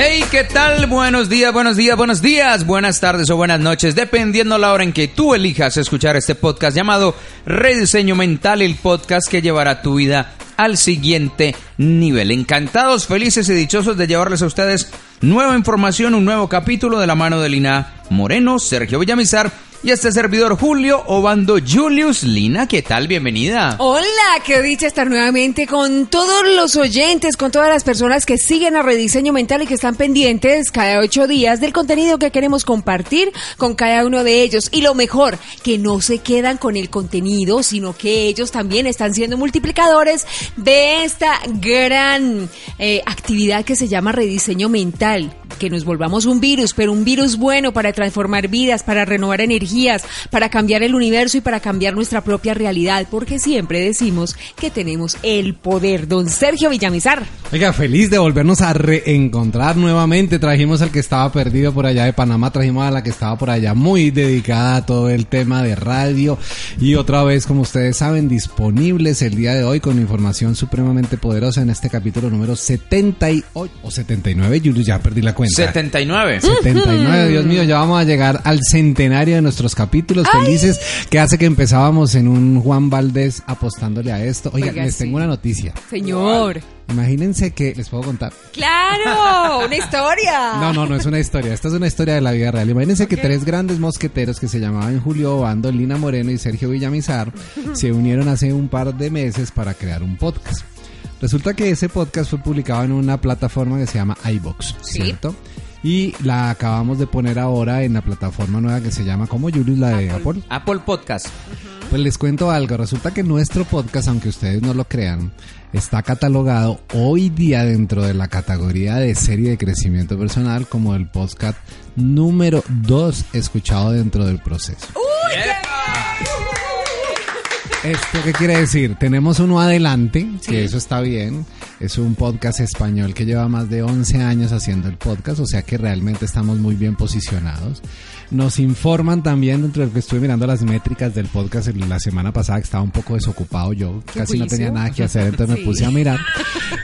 Hey, ¿qué tal? Buenos días, buenos días, buenos días, buenas tardes o buenas noches, dependiendo la hora en que tú elijas escuchar este podcast llamado Rediseño Mental, el podcast que llevará tu vida al siguiente nivel. Encantados, felices y dichosos de llevarles a ustedes nueva información, un nuevo capítulo de la mano de Lina Moreno, Sergio Villamizar y este servidor Julio Obando Julius Lina. ¿Qué tal? Bienvenida. Hola, qué dicha estar nuevamente con todos los oyentes, con todas las personas que siguen a Rediseño Mental y que están pendientes cada ocho días del contenido que queremos compartir con cada uno de ellos. Y lo mejor, que no se quedan con el contenido, sino que ellos también están siendo multiplicadores de esta gran eh, actividad que se llama Rediseño Mental. Que nos volvamos un virus, pero un virus bueno para transformar vidas, para renovar energías, para cambiar el universo y para cambiar nuestra propia realidad, porque siempre decimos que tenemos el poder. Don Sergio Villamizar. Oiga, feliz de volvernos a reencontrar nuevamente. Trajimos al que estaba perdido por allá de Panamá, trajimos a la que estaba por allá muy dedicada a todo el tema de radio y otra vez, como ustedes saben, disponibles el día de hoy con información supremamente poderosa en este capítulo número 78 o 79, Julio, ya perdí la cuenta. 79. 79, Dios mío, ya vamos a llegar al centenario de nuestros capítulos felices que hace que empezábamos en un Juan Valdés apostándole a esto. Oiga, Oiga, les sí. tengo una noticia. Señor. Imagínense que les puedo contar. Claro, una historia. No, no, no es una historia. Esta es una historia de la vida real. Imagínense que tres grandes mosqueteros que se llamaban Julio Obando, Lina Moreno y Sergio Villamizar se unieron hace un par de meses para crear un podcast. Resulta que ese podcast fue publicado en una plataforma que se llama iBox, Sí. ¿cierto? Y la acabamos de poner ahora en la plataforma nueva que se llama como Julius, la de Apple. Apple Podcast. Pues les cuento algo. Resulta que nuestro podcast, aunque ustedes no lo crean, está catalogado hoy día dentro de la categoría de serie de crecimiento personal como el podcast número 2 escuchado dentro del proceso. ¿Esto qué quiere decir? Tenemos uno adelante, que eso está bien. Es un podcast español que lleva más de 11 años haciendo el podcast, o sea que realmente estamos muy bien posicionados. Nos informan también, dentro de lo que estuve mirando las métricas del podcast la semana pasada, que estaba un poco desocupado yo, casi no tenía nada que hacer, entonces Sí. me puse a mirar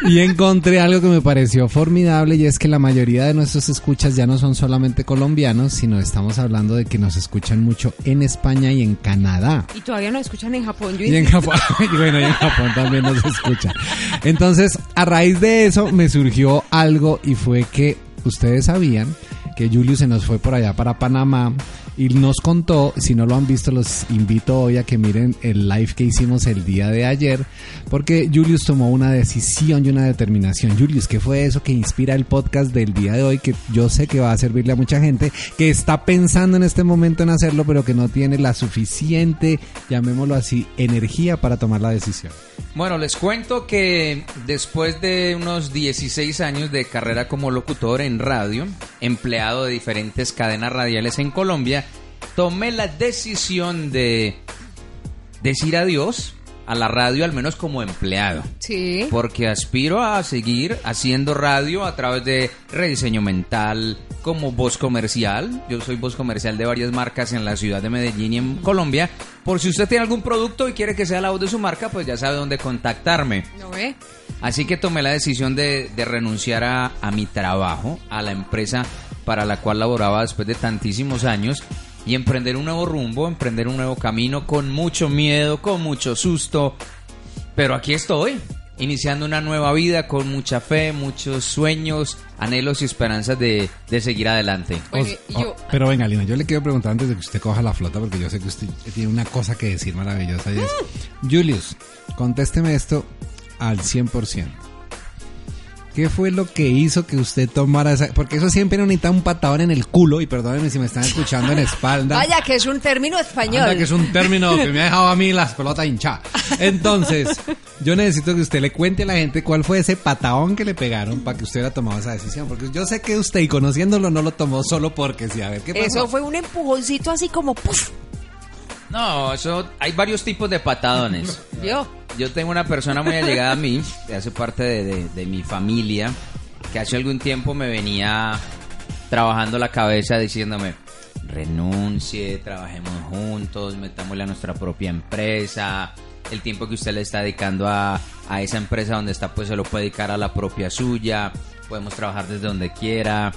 y encontré algo que me pareció formidable y es que la mayoría de nuestros escuchas ya no son solamente colombianos, sino estamos hablando de que nos escuchan mucho en España y en Canadá. Y todavía no escuchan en Japón. Yo Y en Japón, y bueno, y en Japón también nos escucha. Entonces, a raíz de eso me surgió algo y fue que ustedes sabían que Julio se nos fue por allá para Panamá y nos contó, si no lo han visto, los invito hoy a que miren el live que hicimos el día de ayer, porque Julius tomó una decisión y una determinación. Julius, ¿qué fue eso que inspira el podcast del día de hoy? Que yo sé que va a servirle a mucha gente que está pensando en este momento en hacerlo, pero que no tiene la suficiente, llamémoslo así, energía para tomar la decisión. Bueno, les cuento que después de unos 16 años de carrera como locutor en radio, empleado de diferentes cadenas radiales en Colombia, tomé la decisión de decir adiós a la radio, al menos como empleado. Sí. Porque aspiro a seguir haciendo radio a través de rediseño mental, como voz comercial. Yo soy voz comercial de varias marcas en la ciudad de Medellín y en Colombia. Por si usted tiene algún producto y quiere que sea la voz de su marca, pues ya sabe dónde contactarme. ¿No ve? Así que tomé la decisión de, de renunciar a, a mi trabajo, a la empresa para la cual laboraba después de tantísimos años y emprender un nuevo rumbo, emprender un nuevo camino con mucho miedo, con mucho susto. Pero aquí estoy, iniciando una nueva vida con mucha fe, muchos sueños, anhelos y esperanzas de, de seguir adelante. Bueno, yo- oh, pero venga, Lina, yo le quiero preguntar antes de que usted coja la flota, porque yo sé que usted tiene una cosa que decir maravillosa. Y es, Julius, contésteme esto al 100%. ¿Qué fue lo que hizo que usted tomara esa...? Porque eso siempre necesita un patadón en el culo, y perdónenme si me están escuchando en espalda. Vaya, que es un término español. Anda, que es un término que me ha dejado a mí las pelotas hinchadas. Entonces, yo necesito que usted le cuente a la gente cuál fue ese patadón que le pegaron para que usted haya tomado esa decisión. Porque yo sé que usted, y conociéndolo, no lo tomó solo porque sí. A ver, ¿qué pasó? Eso fue un empujoncito así como ¡puf! No, eso hay varios tipos de patadones. Yo. Yo tengo una persona muy allegada a mí, que hace parte de, de- de mi familia, que hace algún tiempo me venía trabajando la cabeza diciéndome, renuncie, trabajemos juntos, metámosle a nuestra propia empresa, el tiempo que usted le está dedicando a, a esa empresa donde está, pues se lo puede dedicar a la propia suya, podemos trabajar desde donde quiera.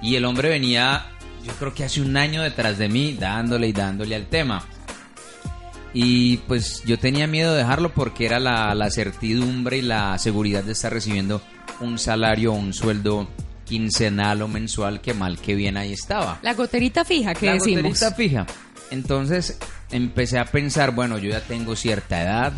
Y el hombre venía, yo creo que hace un año detrás de mí, dándole y dándole al tema. Y pues yo tenía miedo de dejarlo porque era la, la certidumbre y la seguridad de estar recibiendo un salario o un sueldo quincenal o mensual que mal que bien ahí estaba. La goterita fija que La decimos. goterita fija. Entonces empecé a pensar, bueno, yo ya tengo cierta edad,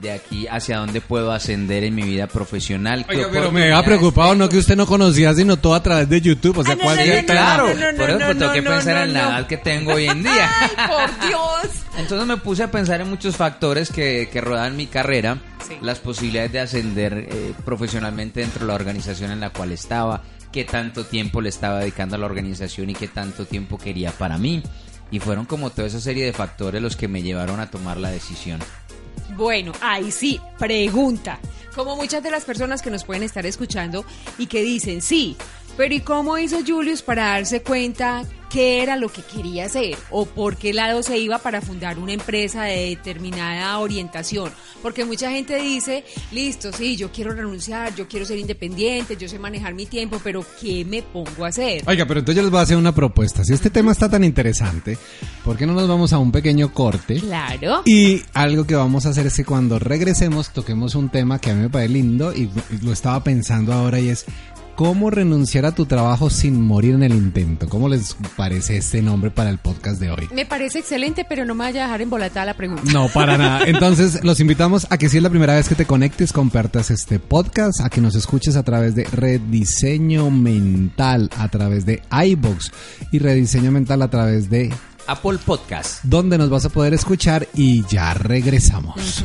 de aquí hacia dónde puedo ascender en mi vida profesional. ¿Qué Oiga, pero me oportunidades ha preocupado, no que usted no conocía, sino todo a través de YouTube. O sea, Ah, no, ¿cuál no? Claro, por eso pues, tengo que pensar en la edad que tengo hoy en día. Ay, por Dios. Entonces me puse a pensar en muchos factores que, que rodean mi carrera, Sí. las posibilidades de ascender eh, profesionalmente dentro de la organización en la cual estaba, qué tanto tiempo le estaba dedicando a la organización y qué tanto tiempo quería para mí. Y fueron como toda esa serie de factores los que me llevaron a tomar la decisión. Bueno, ahí sí, pregunta. Como muchas de las personas que nos pueden estar escuchando y que dicen, sí, pero ¿y cómo hizo Julius para darse cuenta qué era lo que quería hacer? ¿O por qué lado se iba para fundar una empresa de determinada orientación? Porque mucha gente dice, listo, sí, yo quiero renunciar, yo quiero ser independiente, yo sé manejar mi tiempo, pero ¿qué me pongo a hacer? Oiga, pero entonces yo les voy a hacer una propuesta. Si este tema está tan interesante, ¿por qué no nos vamos a un pequeño corte? Claro. Y algo que vamos a hacer es que cuando regresemos toquemos un tema que a mí me parece lindo y y lo estaba pensando ahora y es cómo renunciar a tu trabajo sin morir en el intento. ¿Cómo les parece este nombre para el podcast de hoy? Me parece excelente, pero no me vaya a dejar embolatada la pregunta. No, para nada. Entonces, los invitamos a que si es la primera vez que te conectes, compartas este podcast, a que nos escuches a través de Rediseño Mental, a través de iBox y Rediseño Mental a través de Apple Podcast. donde nos vas a poder escuchar y ya regresamos.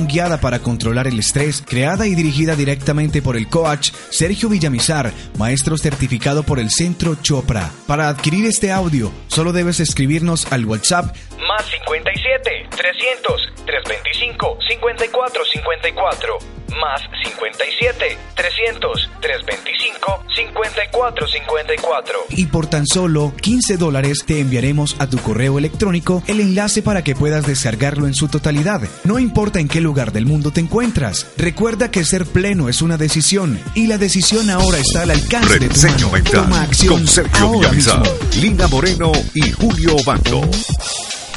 guiada para controlar el estrés, creada y dirigida directamente por el coach Sergio Villamizar, maestro certificado por el Centro Chopra. Para adquirir este audio, solo debes escribirnos al WhatsApp Más 57 300 325 54 54. Más 57 300 325 54 54. y por tan solo 15 dólares te enviaremos a tu correo electrónico el enlace para que puedas descargarlo en su totalidad. No importa en qué lugar del mundo te encuentras. Recuerda que ser pleno es una decisión y la decisión ahora está al alcance de tu Rediseño mano. mental Toma acción con Sergio Villamizar. Lina Moreno y Julio Bando.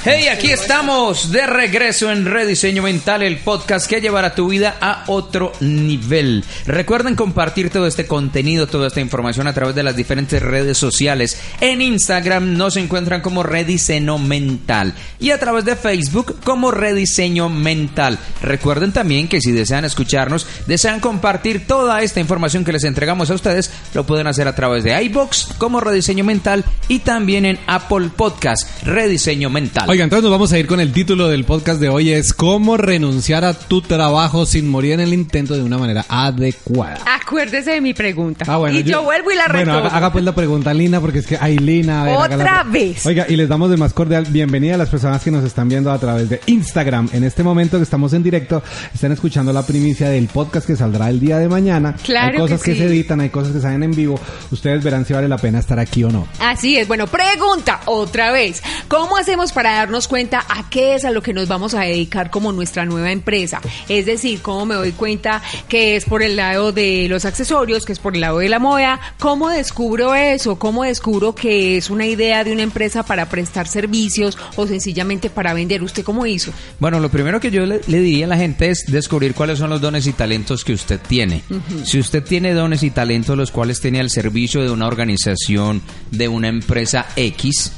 Hey, aquí estamos de regreso en Rediseño Mental, el podcast que llevará tu vida a otro nivel. Recuerden compartir todo este contenido, toda esta información a través de las diferentes redes sociales. En Instagram nos encuentran como Rediseño Mental y a través de Facebook como Rediseño Mental. Recuerden también que si desean escucharnos, desean compartir toda esta información que les entregamos a ustedes, lo pueden hacer a través de iBox como Rediseño Mental y también en Apple Podcast, Rediseño Mental. Oiga, entonces nos vamos a ir con el título del podcast de hoy es cómo renunciar a tu trabajo sin morir en el intento de una manera adecuada. Acuérdese de mi pregunta. Ah, bueno, y yo, vuelvo y la Bueno, retomo. haga, haga pues la pregunta, Lina, porque es que hay Lina. a ver, Otra hágala. vez. Oiga, y les damos de más cordial bienvenida a las personas que nos están viendo a través de Instagram. En este momento que estamos en directo, están escuchando la primicia del podcast que saldrá el día de mañana. Claro Hay cosas que que, sí. se editan, hay cosas que salen en vivo. Ustedes verán si vale la pena estar aquí o no. Así es. Bueno, pregunta otra vez. ¿Cómo hacemos para darnos cuenta a qué es a lo que nos vamos a dedicar como nuestra nueva empresa. Es decir, cómo me doy cuenta que es por el lado de los accesorios, que es por el lado de la moda, cómo descubro eso, cómo descubro que es una idea de una empresa para prestar servicios o sencillamente para vender. ¿Usted cómo hizo? Bueno, lo primero que yo le, le diría a la gente es descubrir cuáles son los dones y talentos que usted tiene. Si usted tiene dones y talentos los cuales tiene al servicio de una organización, de una empresa X,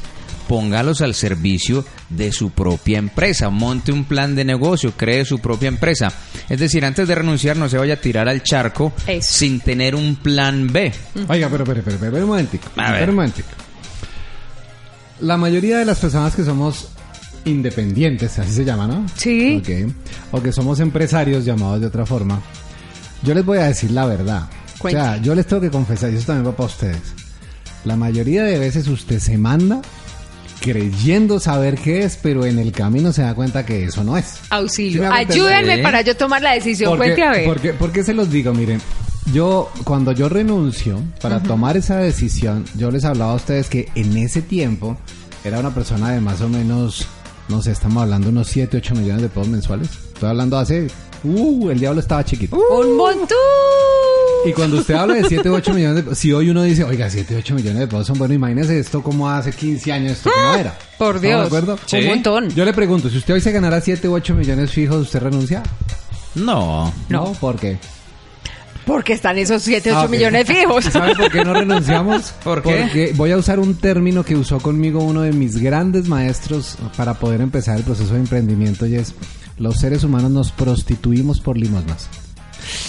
póngalos al servicio de su propia empresa, monte un plan de negocio, cree su propia empresa. Es decir, antes de renunciar no se vaya a tirar al charco Eso. sin tener un plan B. Oiga, pero, pero, pero, pero, pero un momentico. A ver. pero un momentico. La mayoría de las personas que somos independientes, así se llama, ¿no? Sí. Ok. O que somos empresarios llamados de otra forma. Yo les voy a decir la verdad. Cuente. O sea, yo les tengo que confesar, y eso también va para ustedes. La mayoría de veces usted se manda creyendo saber qué es, pero en el camino se da cuenta que eso no es. ¿Sí Auxilio. Ayúdenme ¿Eh? para yo tomar la decisión. ¿Por qué, Cuente a ver. por qué- por qué se los digo? Miren, yo cuando yo renuncio para tomar esa decisión, yo les hablaba a ustedes que en ese tiempo era una persona de más o menos, no sé, estamos hablando unos 7, 8 millones de pesos mensuales. Estoy hablando hace, uh, el diablo estaba chiquito. Un montón. Y cuando usted habla de 7 u 8 millones de si hoy uno dice, oiga, 7 u 8 millones de pesos son buenos, imagínese esto como hace 15 años, esto cómo era. ¡Ah! Por ¿Estamos Dios. de acuerdo? Sí. Un montón. Yo le pregunto, si usted hoy se ganara 7 u 8 millones fijos, ¿usted renuncia? No. No. ¿Por qué? Porque están esos 7, 8 Ah, millones fijos. ¿Y ¿Sabe por qué no renunciamos? ¿Por qué? Porque voy a usar un término que usó conmigo uno de mis grandes maestros para poder empezar el proceso de emprendimiento y es los seres humanos nos prostituimos por limosnas.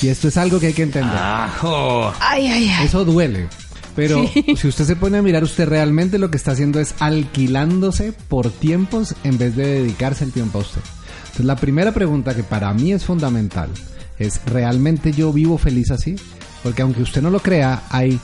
Y esto es algo que hay que entender. Ajo. Ay, ay, ay. Eso duele. Pero si usted se pone a mirar, usted realmente lo que está haciendo es alquilándose por tiempos en vez de dedicarse el tiempo a usted. Entonces la primera pregunta que para mí es fundamental es, ¿realmente yo vivo feliz así? Porque aunque usted no lo crea, hay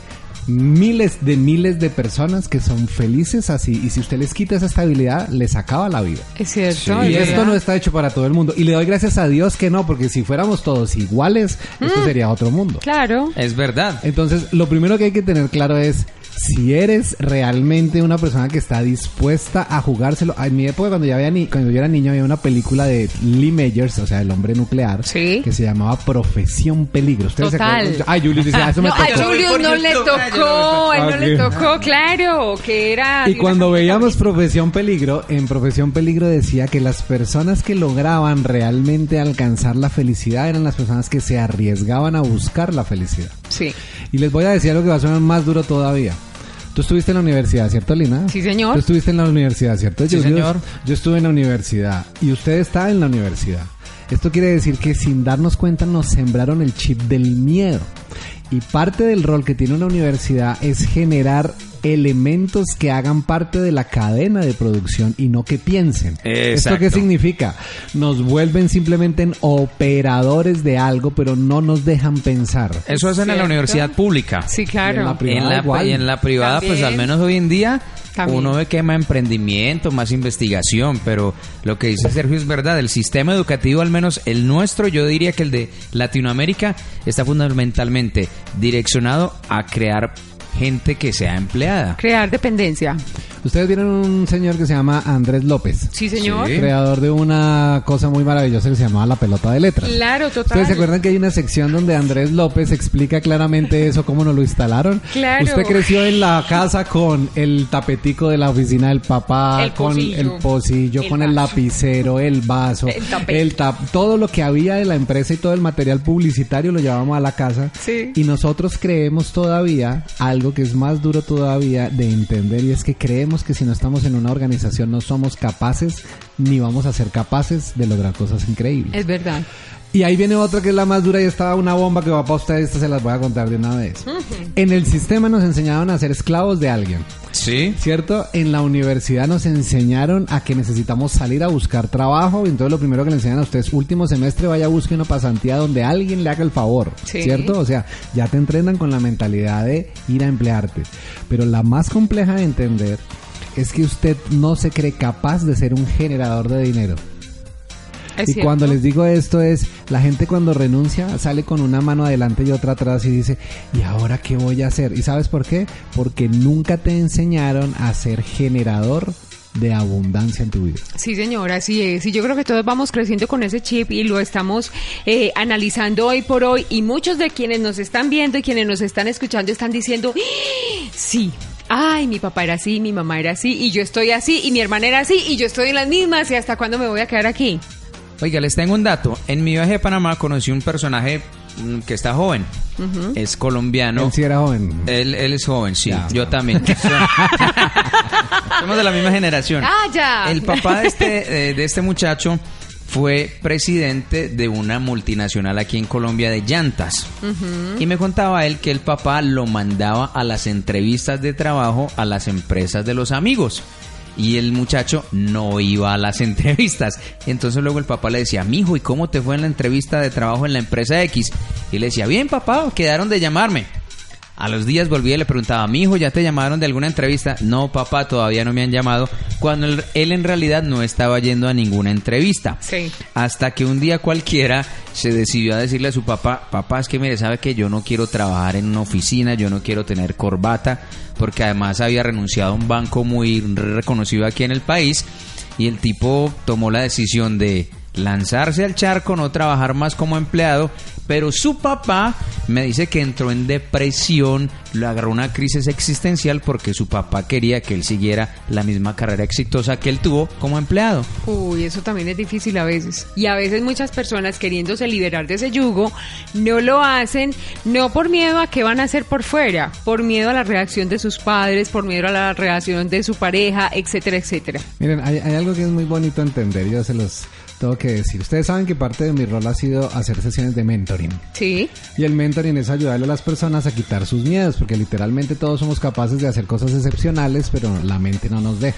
miles de miles de personas que son felices así y si usted les quita esa estabilidad, les acaba la vida. Es cierto. Sí. es Y esto no está hecho para todo el mundo. Y le doy gracias a Dios que no, porque si fuéramos todos iguales, esto sería otro mundo. Claro. Es verdad. Entonces, lo primero que hay que tener claro es si eres realmente una persona que está dispuesta a jugárselo. En mi época, cuando yo, había ni- cuando yo era niño, había una película de Lee Majors, o sea, el hombre nuclear, Sí. que se llamaba Profesión Peligro. ¿Ustedes se Total. acuerdan? Ay, Julius dice, ah, eso me No, a. Julius no le tocó, él no le Ok. tocó, claro, que era... Y cuando veíamos Profesión Peligro, en Profesión Peligro decía que las personas que lograban realmente alcanzar la felicidad eran las personas que se arriesgaban a buscar la felicidad. Sí, Y les voy a decir algo que va a sonar más duro todavía. Tú estuviste en la universidad, ¿cierto, Lina? Sí, señor. Tú estuviste en la universidad, ¿cierto? Sí, Julius? señor. Yo estuve en la universidad y usted está en la universidad. Esto quiere decir que sin darnos cuenta nos sembraron el chip del miedo. Y parte del rol que tiene una universidad es generar elementos que hagan parte de la cadena de producción y no que piensen. ¿Esto qué significa? Nos vuelven simplemente en operadores de algo, pero no nos dejan pensar. Eso hacen en la universidad pública. Sí, Y claro. en la privada En la, igual. y en la privada, pues al menos hoy en día, También. uno ve que hay más emprendimiento, más investigación, pero lo que dice Sergio es verdad, el sistema educativo, al menos el nuestro, yo diría que el de Latinoamérica, está fundamentalmente direccionado a crear gente que sea empleada. Crear dependencia. Ustedes vieron un señor que se llama Andrés López. Sí, señor. Sí. creador de una cosa muy maravillosa que se llamaba la pelota de letras. Claro, total. ¿Ustedes se acuerdan que hay una sección donde Andrés López explica claramente eso, cómo nos lo instalaron? Claro. Usted creció en la casa con el tapetico de la oficina del papá, El con pocillo. el pocillo, El con el lapicero, el vaso, El tapete. el tap, todo lo que había de la empresa y todo el material publicitario lo llevamos a la casa. Sí. Y nosotros creemos todavía algo que es más duro todavía de entender y es que creemos que si no estamos en una organización no somos capaces ni vamos a ser capaces de lograr cosas increíbles. Es verdad. Y ahí viene otra que es la más dura y estaba una bomba que va para ustedes, esta se las voy a contar de una vez. En el sistema nos enseñaron a ser esclavos de alguien. Sí. ¿Cierto? En la universidad nos enseñaron a que necesitamos salir a buscar trabajo. Y entonces lo primero que le enseñan a ustedes, último semestre, vaya busque una pasantía donde alguien le haga el favor. Sí. ¿Cierto? O sea, ya te entrenan con la mentalidad de ir a emplearte. Pero la más compleja de entender es que usted no se cree capaz de ser un generador de dinero. Es y cierto. cuando les digo esto es, la gente cuando renuncia sale con una mano adelante y otra atrás y dice, ¿y ahora qué voy a hacer? ¿Y sabes por qué? Porque nunca te enseñaron a ser generador de abundancia en tu vida. Sí, señora, así es. Y yo creo que todos vamos creciendo con ese chip y lo estamos eh, analizando hoy por hoy. Y muchos de quienes nos están viendo y quienes nos están escuchando están diciendo, sí. Ay, mi papá era así, mi mamá era así, y yo estoy así, y mi hermana era así, y yo estoy en las mismas, y hasta cuándo me voy a quedar aquí. Oiga, les tengo un dato. En mi viaje a Panamá conocí un personaje mm, que está joven. Es colombiano. Él sí era joven. Él, él es joven, sí. Ya. Yo también. Somos de la misma generación. Ah, ya. El papá de este, eh, de este muchacho fue presidente de una multinacional aquí en Colombia de llantas. Y me contaba él que el papá lo mandaba a las entrevistas de trabajo a las empresas de los amigos. Y el muchacho no iba a las entrevistas. Entonces luego el papá le decía, mijo, ¿y cómo te fue en la entrevista de trabajo en la empresa X? Y le decía, bien papá, quedaron de llamarme. A los días volvía y le preguntaba, mi hijo, ¿ya te llamaron de alguna entrevista? No, papá, todavía no me han llamado. Cuando él, él en realidad no estaba yendo a ninguna entrevista. Sí. Hasta que un día cualquiera se decidió a decirle a su papá, papá, es que mire, sabe que yo no quiero trabajar en una oficina, yo no quiero tener corbata, porque además había renunciado a un banco muy reconocido aquí en el país. Y el tipo tomó la decisión de lanzarse al charco, no trabajar más como empleado, pero su papá me dice que entró en depresión, le agarró una crisis existencial porque su papá quería que él siguiera la misma carrera exitosa que él tuvo como empleado. Uy, eso también es difícil a veces. Y a veces muchas personas queriéndose liberar de ese yugo no lo hacen, no por miedo a qué van a hacer por fuera, por miedo a la reacción de sus padres, por miedo a la reacción de su pareja, etcétera, etcétera. Miren, hay, hay algo que es muy bonito entender, yo se los tengo que decir. Ustedes saben que parte de mi rol ha sido hacer sesiones de mentoring. Sí. Y el mentoring es ayudarle a las personas a quitar sus miedos, porque literalmente todos somos capaces de hacer cosas excepcionales, pero la mente no nos deja.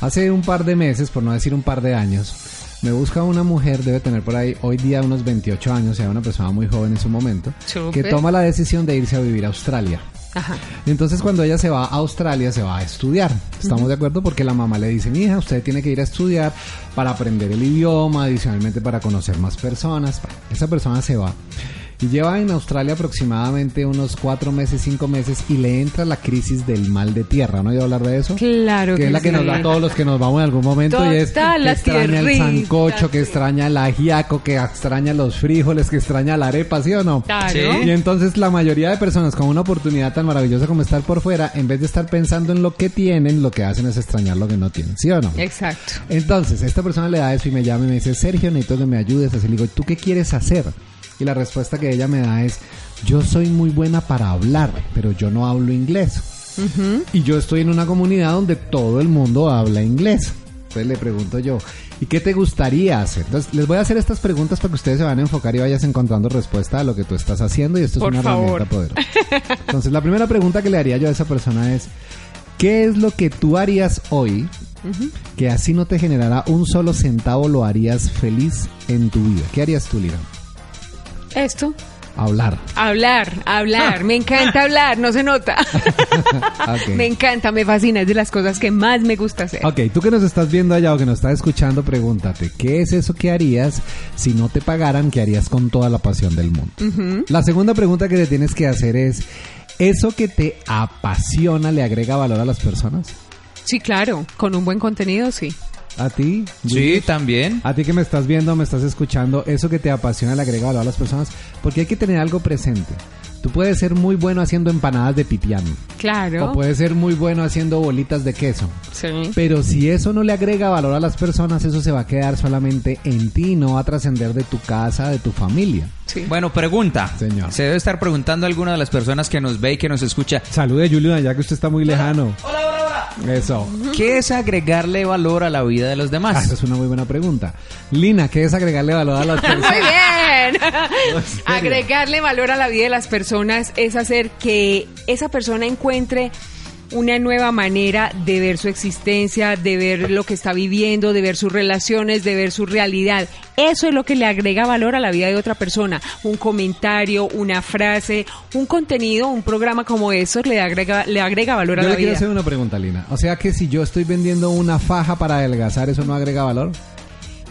Hace un par de meses, por no decir un par de años, me busca una mujer, debe tener por ahí hoy día unos 28 años, sea una persona muy joven en su momento, que toma la decisión de irse a vivir a Australia. Ajá. Entonces cuando ella se va a Australia se va a estudiar. ¿Estamos de acuerdo? Porque la mamá le dice, mi hija, usted tiene que ir a estudiar para aprender el idioma, adicionalmente para conocer más personas. Esa persona se va. Y lleva en Australia aproximadamente unos cuatro meses, cinco meses y le entra la crisis del mal de tierra. ¿No he hablar de eso? Claro que que es la que sí. nos da a todos los que nos vamos en algún momento y es que la extraña el sancocho, que extraña el ajiaco, que extraña los frijoles, que extraña la arepa, ¿sí o no? Claro. Sí. Y entonces la mayoría de personas con una oportunidad tan maravillosa como estar por fuera, en vez de estar pensando en lo que tienen, lo que hacen es extrañar lo que no tienen, ¿sí o no? Exacto. Entonces, esta persona le da eso y me llama y me dice, Sergio, necesito que me ayudes. Así le digo, ¿tú qué quieres hacer? Y la respuesta que ella me da es, yo soy muy buena para hablar, pero yo no hablo inglés. Y yo estoy en una comunidad donde todo el mundo habla inglés. Entonces le pregunto yo, ¿y qué te gustaría hacer? Entonces les voy a hacer estas preguntas para que ustedes se van a enfocar y vayas encontrando respuesta a lo que tú estás haciendo y esto Por es una favor. herramienta poderosa. Entonces la primera pregunta que le haría yo a esa persona es, ¿qué es lo que tú harías hoy que así no te generará un solo centavo lo harías feliz en tu vida? ¿Qué harías tú, Lira? Esto. Hablar. Hablar, hablar. Me encanta hablar, no se nota. Me encanta, me fascina, es de las cosas que más me gusta hacer. Ok, tú que nos estás viendo allá o que nos estás escuchando, pregúntate, ¿qué es eso que harías si no te pagaran? ¿Qué harías con toda la pasión del mundo? La segunda pregunta que te tienes que hacer es, ¿eso que te apasiona le agrega valor a las personas? Sí, claro, con un buen contenido, sí. ¿A ti? Sí, también. A ti que me estás viendo, me estás escuchando, eso que te apasiona le agrega valor a las personas, porque hay que tener algo presente. Tú puedes ser muy bueno haciendo empanadas de pipián, Claro. o puedes ser muy bueno haciendo bolitas de queso. Sí. Pero si eso no le agrega valor a las personas, eso se va a quedar solamente en ti, no va a trascender de tu casa, de tu familia. Sí. Bueno, pregunta. Señor. Se debe estar preguntando alguna de las personas que nos ve y que nos escucha. Salude, Julio, ya que usted está muy lejano. Hola. Eso. ¿Qué es agregarle valor a la vida de los Ah, demás? esa es una muy buena pregunta. Lina, ¿qué es agregarle valor a las personas? Muy bien. Agregarle valor a la vida de las personas es hacer que esa persona encuentre una nueva manera de ver su existencia, de ver lo que está viviendo, de ver sus relaciones, de ver su realidad. Eso es lo que le agrega valor a la vida de otra persona. Un comentario, una frase, un contenido, un programa como eso le agrega, le agrega valor a Yo la le quiero vida. hacer una pregunta, Lina. O sea que si yo estoy vendiendo una faja para adelgazar, ¿eso no agrega valor?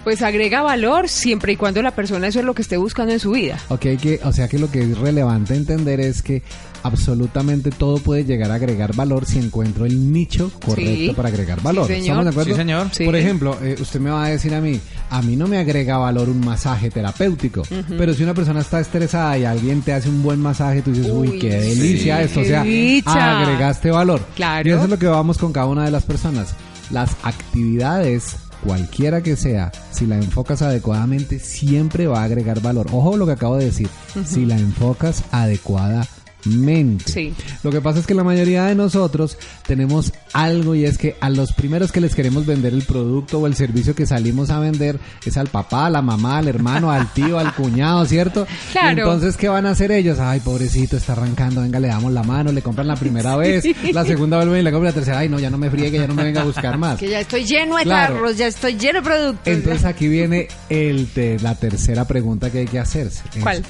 Pues agrega valor siempre y cuando la persona eso es lo que esté buscando en su vida. Ok, que, o sea que lo que es relevante entender es que absolutamente todo puede llegar a agregar valor si encuentro el nicho correcto Sí. para agregar valor. Sí, señor. ¿Estamos de acuerdo? Sí, señor. Sí. Por ejemplo, eh, usted me va a decir a mí, a mí no me agrega valor un masaje terapéutico, pero si una persona está estresada y alguien te hace un buen masaje, tú dices, uy, Uy, qué delicia sí. esto, o sea, dicha. agregaste valor. Claro. Y eso es lo que vamos con cada una de las personas. Las actividades cualquiera que sea, si la enfocas adecuadamente, siempre va a agregar valor. Ojo lo que acabo de decir, si la enfocas adecuadamente. Sí. Lo que pasa es que la mayoría de nosotros tenemos algo y es que a los primeros que les queremos vender el producto o el servicio que salimos a vender es al papá, a la mamá, al hermano, al tío, al cuñado, ¿cierto? Claro. Y entonces, ¿qué van a hacer ellos? Ay, pobrecito, está arrancando, venga, le damos la mano, le compran la primera vez, la segunda vuelven y le compran la tercera, ay, no, ya no me friegue, ya no me venga a buscar más. Que ya estoy lleno de Claro. tarros, ya estoy lleno de productos. Entonces aquí viene el te- la tercera pregunta que hay que hacerse. Es, ¿Cuál?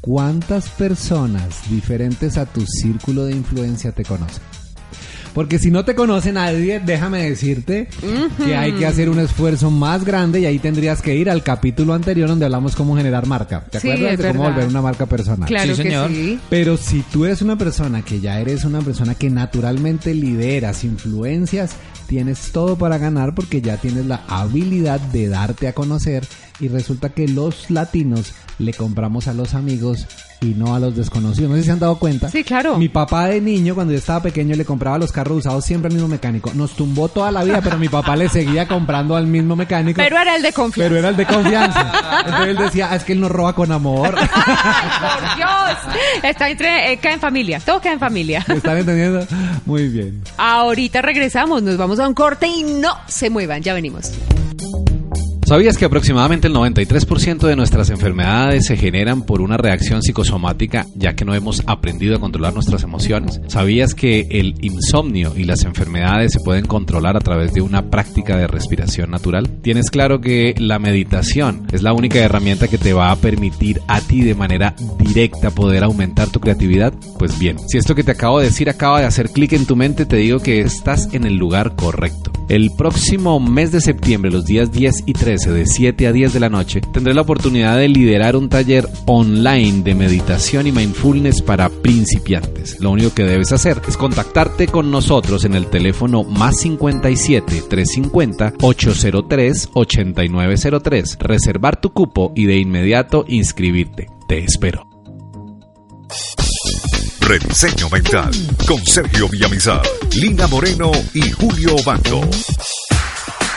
¿Cuántas personas diferentes a tu círculo de influencia te conocen? Porque si no te conoce nadie, déjame decirte que hay que hacer un esfuerzo más grande y ahí tendrías que ir al capítulo anterior donde hablamos cómo generar marca. ¿Te Sí, acuerdas es de cómo verdad. volver una marca personal? claro Sí, que señor. sí. Pero si tú eres una persona que ya eres una persona que naturalmente lideras influencias, tienes todo para ganar porque ya tienes la habilidad de darte a conocer y resulta que los latinos le compramos a los amigos y no a los desconocidos. No sé si se han dado cuenta. Sí, claro. Mi papá de niño, cuando yo estaba pequeño, le compraba los carros usados siempre al mismo mecánico. Nos tumbó toda la vida, pero mi papá le seguía comprando al mismo mecánico. Pero era el de confianza. Pero era el de confianza. Entonces él decía, "Ah, es que él nos roba con amor. ¡Ay, por Dios! Está entre, eh, cae en familia, todo cae en familia. ¿Me están entendiendo? Muy bien. Ahorita regresamos, nos vamos a un corte y no se muevan, ya venimos. ¿Sabías que aproximadamente el 93% de nuestras enfermedades se generan por una reacción psicosomática ya que no hemos aprendido a controlar nuestras emociones? ¿Sabías que el insomnio y las enfermedades se pueden controlar a través de una práctica de respiración natural? ¿Tienes claro que la meditación es la única herramienta que te va a permitir a ti de manera directa poder aumentar tu creatividad? Pues bien, si esto que te acabo de decir acaba de hacer clic en tu mente, te digo que estás en el lugar correcto. El próximo mes de septiembre, los días 10 y 13, de 7 a 10 de la noche, tendré la oportunidad de liderar un taller online de meditación y mindfulness para principiantes. Lo único que debes hacer es contactarte con nosotros en el teléfono más 57 350 803 8903, reservar tu cupo y de inmediato inscribirte. Te espero. Rediseño Mental con Sergio Villamizar, Lina Moreno y Julio Banco.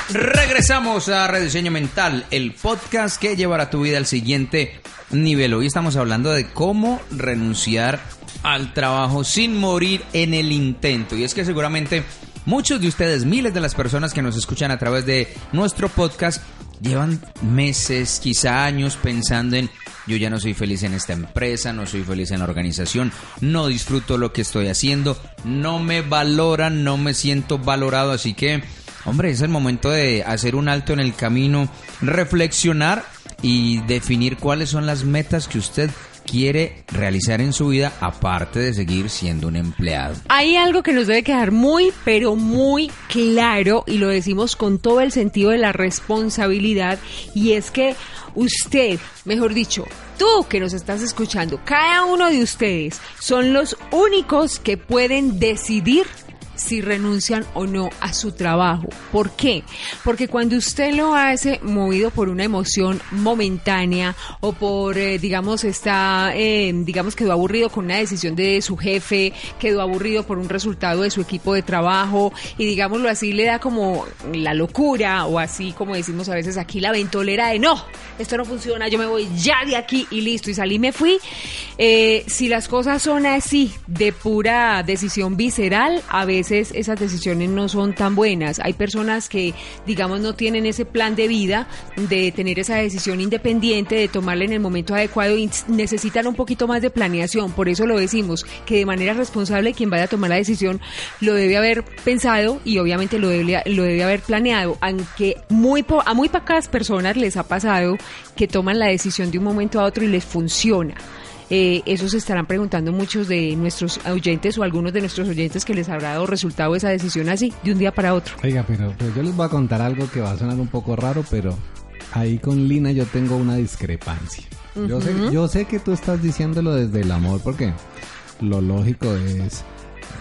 Regresamos a Rediseño Mental, el podcast que llevará tu vida al siguiente nivel. Hoy estamos hablando de cómo renunciar al trabajo sin morir en el intento. Y es que seguramente muchos de ustedes, miles de las personas que nos escuchan a través de nuestro podcast, llevan meses, quizá años pensando en yo ya no soy feliz en esta empresa, no soy feliz en la organización, no disfruto lo que estoy haciendo, no me valoran, no me siento valorado, así que Hombre, es el momento de hacer un alto en el camino, reflexionar y definir cuáles son las metas que usted quiere realizar en su vida aparte de seguir siendo un empleado. Hay algo que nos debe quedar muy, pero muy claro y lo decimos con todo el sentido de la responsabilidad y es que usted, mejor dicho, tú que nos estás escuchando, cada uno de ustedes son los únicos que pueden decidir si renuncian o no a su trabajo. ¿Por qué? Porque cuando usted lo hace movido por una emoción momentánea o por, eh, digamos, está, eh, digamos, quedó aburrido con una decisión de su jefe, quedó aburrido por un resultado de su equipo de trabajo y, digámoslo así, le da como la locura o así como decimos a veces aquí la ventolera de no, esto no funciona, yo me voy ya de aquí y listo y salí me fui. Eh, si las cosas son así, de pura decisión visceral, a veces esas decisiones no son tan buenas. Hay personas que, digamos, no tienen ese plan de vida de tener esa decisión independiente, de tomarla en el momento adecuado y necesitan un poquito más de planeación. Por eso lo decimos, que de manera responsable quien vaya a tomar la decisión lo debe haber pensado y obviamente lo debe, lo debe haber planeado, aunque muy a muy pocas personas les ha pasado que toman la decisión de un momento a otro y les funciona. Eh, eso se estarán preguntando muchos de nuestros oyentes o algunos de nuestros oyentes que les habrá dado resultado esa decisión así, de un día para otro. Oiga, pero, pero yo les voy a contar algo que va a sonar un poco raro, pero ahí con Lina yo tengo una discrepancia. Yo sé, yo sé que tú estás diciéndolo desde el amor, porque lo lógico es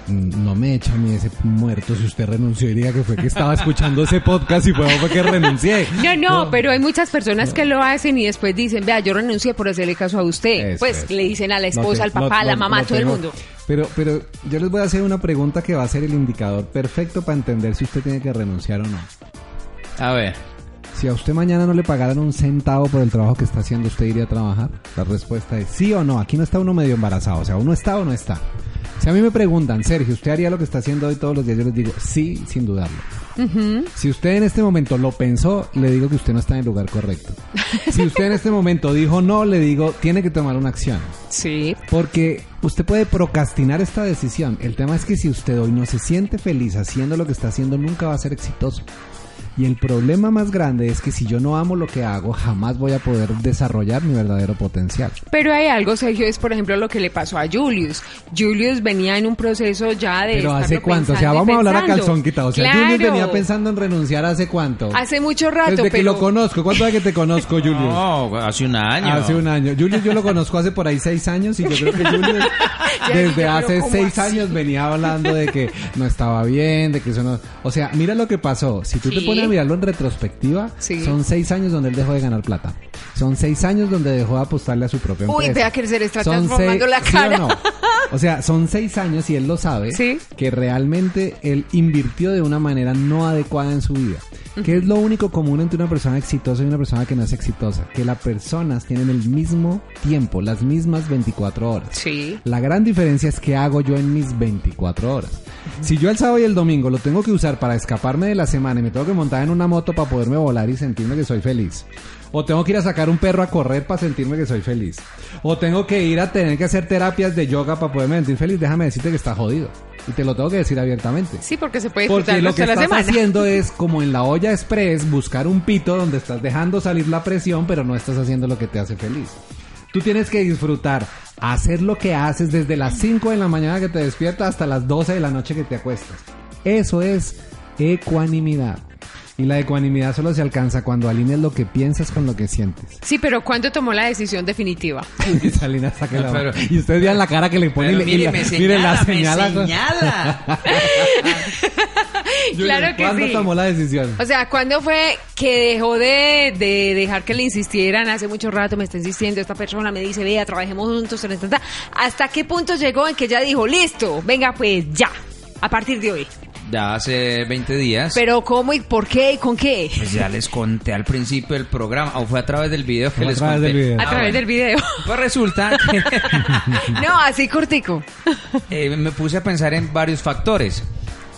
no me echa a mí ese muerto si usted renunció y diga que fue que estaba escuchando ese podcast y fue, fue que renuncié. No, no, pero hay muchas personas que lo hacen y después dicen, vea, yo renuncié por hacerle caso a usted. Eso, pues eso. le dicen a la esposa, te- al papá, no- a la mamá, todo el mundo. Pero, pero yo les voy a hacer una pregunta que va a ser el indicador perfecto para entender si usted tiene que renunciar o no. A ver. Si a usted mañana no le pagaran un centavo por el trabajo que está haciendo, ¿usted iría a trabajar? La respuesta es sí o no. Aquí no está uno medio embarazado. O sea, uno está o no está. Si a mí me preguntan, Sergio, ¿usted haría lo que está haciendo hoy todos los días? Yo les digo, sí, sin dudarlo. Si usted en este momento lo pensó, le digo que usted no está en el lugar correcto. Si usted en este momento dijo no, le digo, tiene que tomar una acción. Sí. Porque usted puede procrastinar esta decisión. El tema es que si usted hoy no se siente feliz haciendo lo que está haciendo, nunca va a ser exitoso. Y el problema más grande es que si yo no amo lo que hago, jamás voy a poder desarrollar mi verdadero potencial. Pero hay algo, Sergio, es por ejemplo lo que le pasó a Julius. Julius venía en un proceso ya de. Pero ¿hace cuánto? O sea, vamos a hablar a calzón quitado. O sea, Claro. Julius venía pensando en renunciar hace cuánto. Hace mucho rato, Desde que lo conozco. ¿Cuánto hace que te conozco, Julius? No, hace un año. Hace un año. Julius yo lo conozco hace por ahí seis años y yo creo que Julius desde hace ¿cómo seis así? años venía hablando de que no estaba bien, de que eso no... O sea, mira lo que pasó. Si tú te pones a mirarlo en retrospectiva, Sí. son seis años donde él dejó de ganar plata. Son seis años donde dejó de apostarle a su propia Uy, empresa. vea que se le está Son transformando seis- la ¿sí o cara. no? O sea, son seis años y él lo sabe Sí. que realmente él invirtió de una manera no adecuada en su vida. ¿Qué es lo único común entre una persona exitosa y una persona que no es exitosa? Que las personas tienen el mismo tiempo, las mismas 24 horas. Sí. La gran diferencia es qué hago yo en mis 24 horas. Si yo el sábado y el domingo lo tengo que usar para escaparme de la semana y me tengo que montar en una moto para poderme volar y sentirme que soy feliz. O tengo que ir a sacar un perro a correr para sentirme que soy feliz. O tengo que ir a tener que hacer terapias de yoga para poderme sentir feliz. Déjame decirte que está jodido. Y te lo tengo que decir abiertamente. Sí, porque se puede disfrutar Porque lo que la estás semana. haciendo es, como en la olla express, buscar un pito donde estás dejando salir la presión, pero no estás haciendo lo que te hace feliz. Tú tienes que disfrutar, hacer lo que haces desde las 5 de la mañana que te despiertas hasta las 12 de la noche que te acuestas. Eso es ecuanimidad. Y la ecuanimidad solo se alcanza cuando alineas lo que piensas con lo que sientes. Sí, pero ¿cuándo tomó la decisión definitiva? Y Salina saca la Pero- Y ustedes vean la cara que le pone y Pero le- y mire, la- me mire la señala, me señala. señala. Claro que ¿Cuándo sí. tomó la decisión? O sea, ¿cuándo fue que dejó de, de dejar que le insistieran? Hace mucho rato me está insistiendo esta persona, me dice, vea, trabajemos juntos, ta, ta, ta". ¿hasta qué punto llegó en que ya dijo, listo, venga pues ya, a partir de hoy? Ya hace 20 días. Pero ¿cómo y por qué y con qué? Pues ya les conté al principio del programa, o fue a través del video que a les través conté. del video. A Ah, través bueno. del video. Pues resulta que no, así cortico. eh, me puse a pensar en varios factores,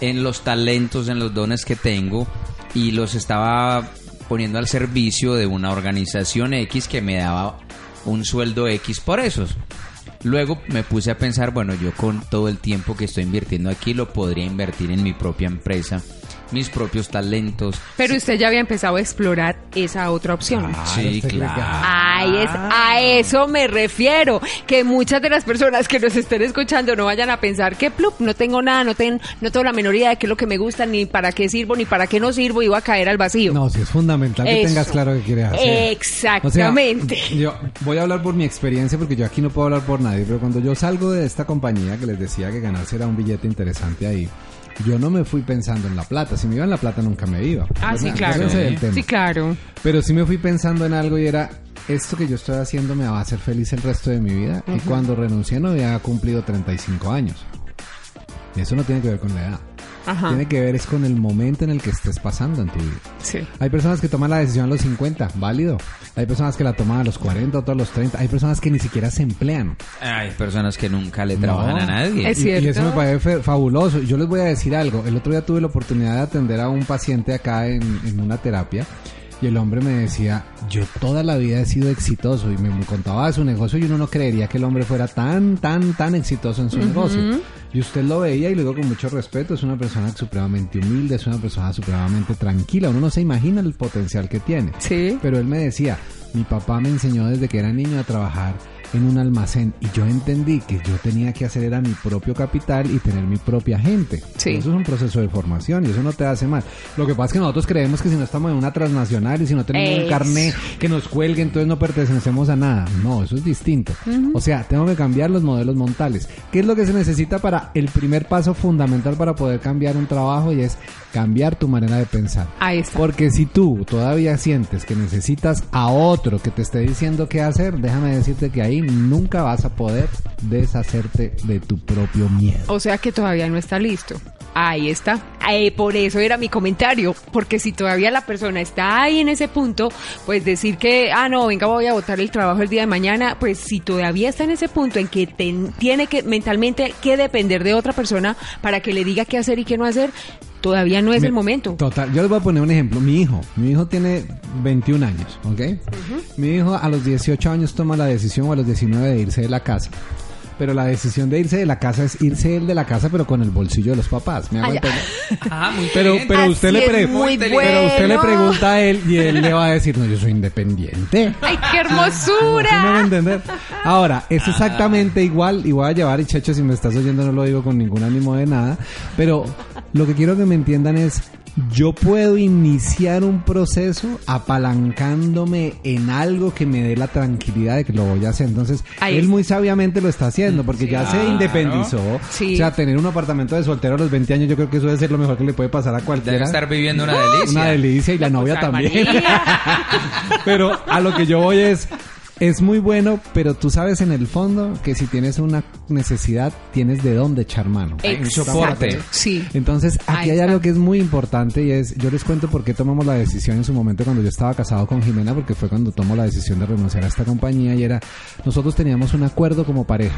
en los talentos, en los dones que tengo y los estaba poniendo al servicio de una organización X que me daba un sueldo X por esos. Luego me puse a pensar, bueno, yo con todo el tiempo que estoy invirtiendo aquí lo podría invertir en mi propia empresa, mis propios talentos. Pero usted ya había empezado a explorar esa otra opción. sí, usted cree que- claro. Ay, es, a eso me refiero. Que muchas de las personas que nos estén escuchando no vayan a pensar que plup, no tengo nada, no, ten- no tengo la menor idea de qué es lo que me gusta, ni para qué sirvo, ni para qué no sirvo, y voy a caer al vacío. No, sí es fundamental que Eso. tengas claro qué quieres hacer. Exactamente. O sea, yo voy a hablar por mi experiencia porque yo aquí no puedo hablar por nadie, pero cuando yo salgo de esta compañía que les decía que ganarse era un billete interesante ahí, yo no me fui pensando en la plata. Si me iba en la plata nunca me iba. Ah, sí, claro. Sí, claro. Pero sí me fui pensando en algo y era, esto que yo estoy haciendo me va a hacer feliz el resto de mi vida. Y cuando renuncié no había cumplido 35 años. Y eso no tiene que ver con la edad. Ajá. Tiene que ver es con el momento en el que estés pasando en tu vida. Sí. Hay personas que toman la decisión a los 50, válido. Hay personas que la toman a los 40, otros a los 30. Hay personas que ni siquiera se emplean. Hay personas que nunca le trabajan No. a nadie. Es Y- Y, cierto. eso me parece fabuloso. Yo les voy a decir algo. El otro día tuve la oportunidad de atender a un paciente acá en, en una terapia. Y el hombre me decía, yo toda la vida he sido exitoso. Y me contaba de su negocio y uno no creería que el hombre fuera tan, tan, tan exitoso en su negocio. Y usted lo veía y lo digo con mucho respeto. Es una persona supremamente humilde, es una persona supremamente tranquila. Uno no se imagina el potencial que tiene. Sí. Pero él me decía, mi papá me enseñó desde que era niño a trabajar en un almacén y yo entendí que yo tenía que hacer era mi propio capital y tener mi propia gente. Sí. Eso es un proceso de formación y eso no te hace mal. Lo que pasa es que nosotros creemos que si no estamos en una transnacional y si no tenemos un carnet que nos cuelgue, entonces no pertenecemos a nada. No, eso es distinto. O sea, tengo que cambiar los modelos montales. ¿Qué es lo que se necesita para el primer paso fundamental para poder cambiar un trabajo y es cambiar tu manera de pensar? Ahí está. Porque si tú todavía sientes que necesitas a otro que te esté diciendo qué hacer, déjame decirte que ahí nunca vas a poder deshacerte de tu propio miedo. O sea que todavía no está listo. Ahí está. Eh, por eso era mi comentario. Porque si todavía la persona está ahí en ese punto, pues decir que, ah, no, venga, voy a votar el trabajo el día de mañana, pues si todavía está en ese punto en que ten- tiene que mentalmente que depender de otra persona para que le diga qué hacer y qué no hacer, todavía no es el momento. Total, yo les voy a poner un ejemplo. Mi hijo, mi hijo tiene 21 años, ¿ok? Mi hijo a los 18 años toma la decisión o a los 19 de irse de la casa. Pero la decisión de irse de la casa es irse él de la casa, pero con el bolsillo de los papás. ¿Me hago? Ah, muy Pero, pero usted le pre- muy pero usted le pregunta a él y él le va a decir, no, yo soy independiente. ¡Ay, qué ¿Sí me va a hermosura! entender? Ahora, es exactamente igual, y voy a llevar, y Checho, si me estás oyendo no lo digo con ningún ánimo de nada, pero lo que quiero que me entiendan es, yo puedo iniciar un proceso apalancándome en algo que me dé la tranquilidad de que lo voy a hacer. Entonces, Ahí él muy sabiamente lo está haciendo, porque ya se independizó. Sí. O sea, tener un apartamento de soltero a los 20 años, yo creo que eso debe ser lo mejor que le puede pasar a cualquiera. Debe estar viviendo una delicia. Una delicia y la novia Pues, también. Pero a lo que yo voy es, es muy bueno, pero tú sabes en el fondo que si tienes una necesidad, tienes de dónde echar mano. Hay un soporte. Sí. Entonces, aquí hay algo que es muy importante y es, yo les cuento por qué tomamos la decisión en su momento cuando yo estaba casado con Jimena, porque fue cuando tomó la decisión de renunciar a esta compañía y era, nosotros teníamos un acuerdo como pareja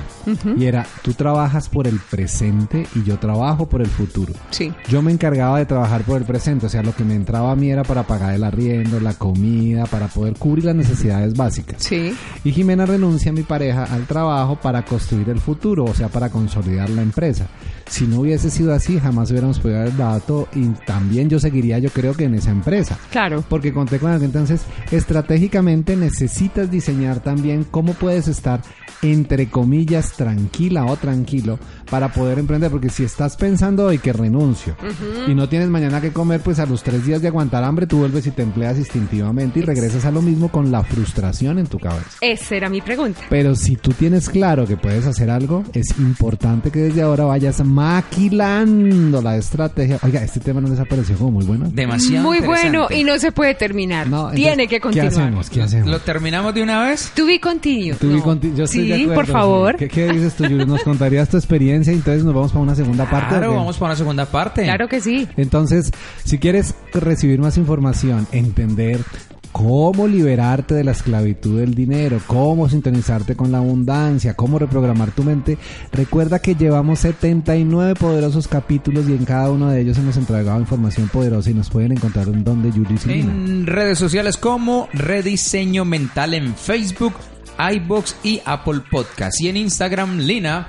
y era, tú trabajas por el presente y yo trabajo por el futuro. Sí. Yo me encargaba de trabajar por el presente, o sea, lo que me entraba a mí era para pagar el arriendo, la comida, para poder cubrir las necesidades básicas. Sí. Y Jimena renuncia, mi pareja, al trabajo para construir el futuro, o sea, para consolidar la empresa. Si no hubiese sido así, jamás hubiéramos podido haber dado todo y también yo seguiría, yo creo que en esa empresa. Claro. Porque conté con algo. Entonces, estratégicamente necesitas diseñar también cómo puedes estar, entre comillas, tranquila o tranquilo para poder emprender. Porque si estás pensando hoy que renuncio y no tienes mañana que comer, pues a los tres días de aguantar hambre, tú vuelves y te empleas instintivamente y regresas a lo mismo con la frustración en tu cabeza. Esa era mi pregunta. Pero si tú tienes claro que puedes hacer algo, es importante que desde ahora vayas maquilando la estrategia. Oiga, este tema no les ha parecido como muy bueno. Demasiado Muy bueno y no se puede terminar. No, entonces, Tiene que continuar. ¿Qué hacemos? ¿Qué hacemos? ¿Lo terminamos de una vez? To be continued. To be No. yo estoy sí, de acuerdo, por sí. favor. ¿Qué, qué dices tú, Yuri? ¿Nos contarías tu experiencia y entonces nos vamos para una segunda parte? Claro, vamos para una segunda parte. Claro que sí. Entonces, si quieres recibir más información, entender cómo liberarte de la esclavitud del dinero, cómo sintonizarte con la abundancia, cómo reprogramar tu mente, recuerda que llevamos 79 poderosos capítulos y en cada uno de ellos hemos entregado información poderosa y nos pueden encontrar en donde Yuli y Lina. En redes sociales como Rediseño Mental en Facebook, iBox y Apple Podcast. Y en Instagram, Lina.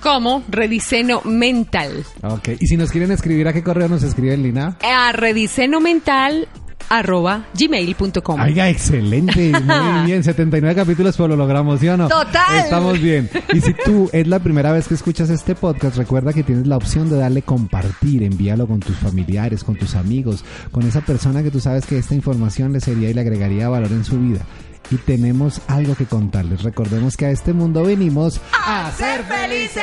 Como rediseño mental. Ok, y si nos quieren escribir, ¿a qué correo nos escriben, Lina? A rediseño mental arroba gmail.com. Oiga, excelente, muy bien, 79 capítulos, pues lo logramos, ¿sí o no? Total. Estamos bien. Y si tú es la primera vez que escuchas este podcast, recuerda que tienes la opción de darle compartir, envíalo con tus familiares, con tus amigos, con esa persona que tú sabes que esta información le sería y le agregaría valor en su vida. Y tenemos algo que contarles. Recordemos que a este mundo venimos a ser felices.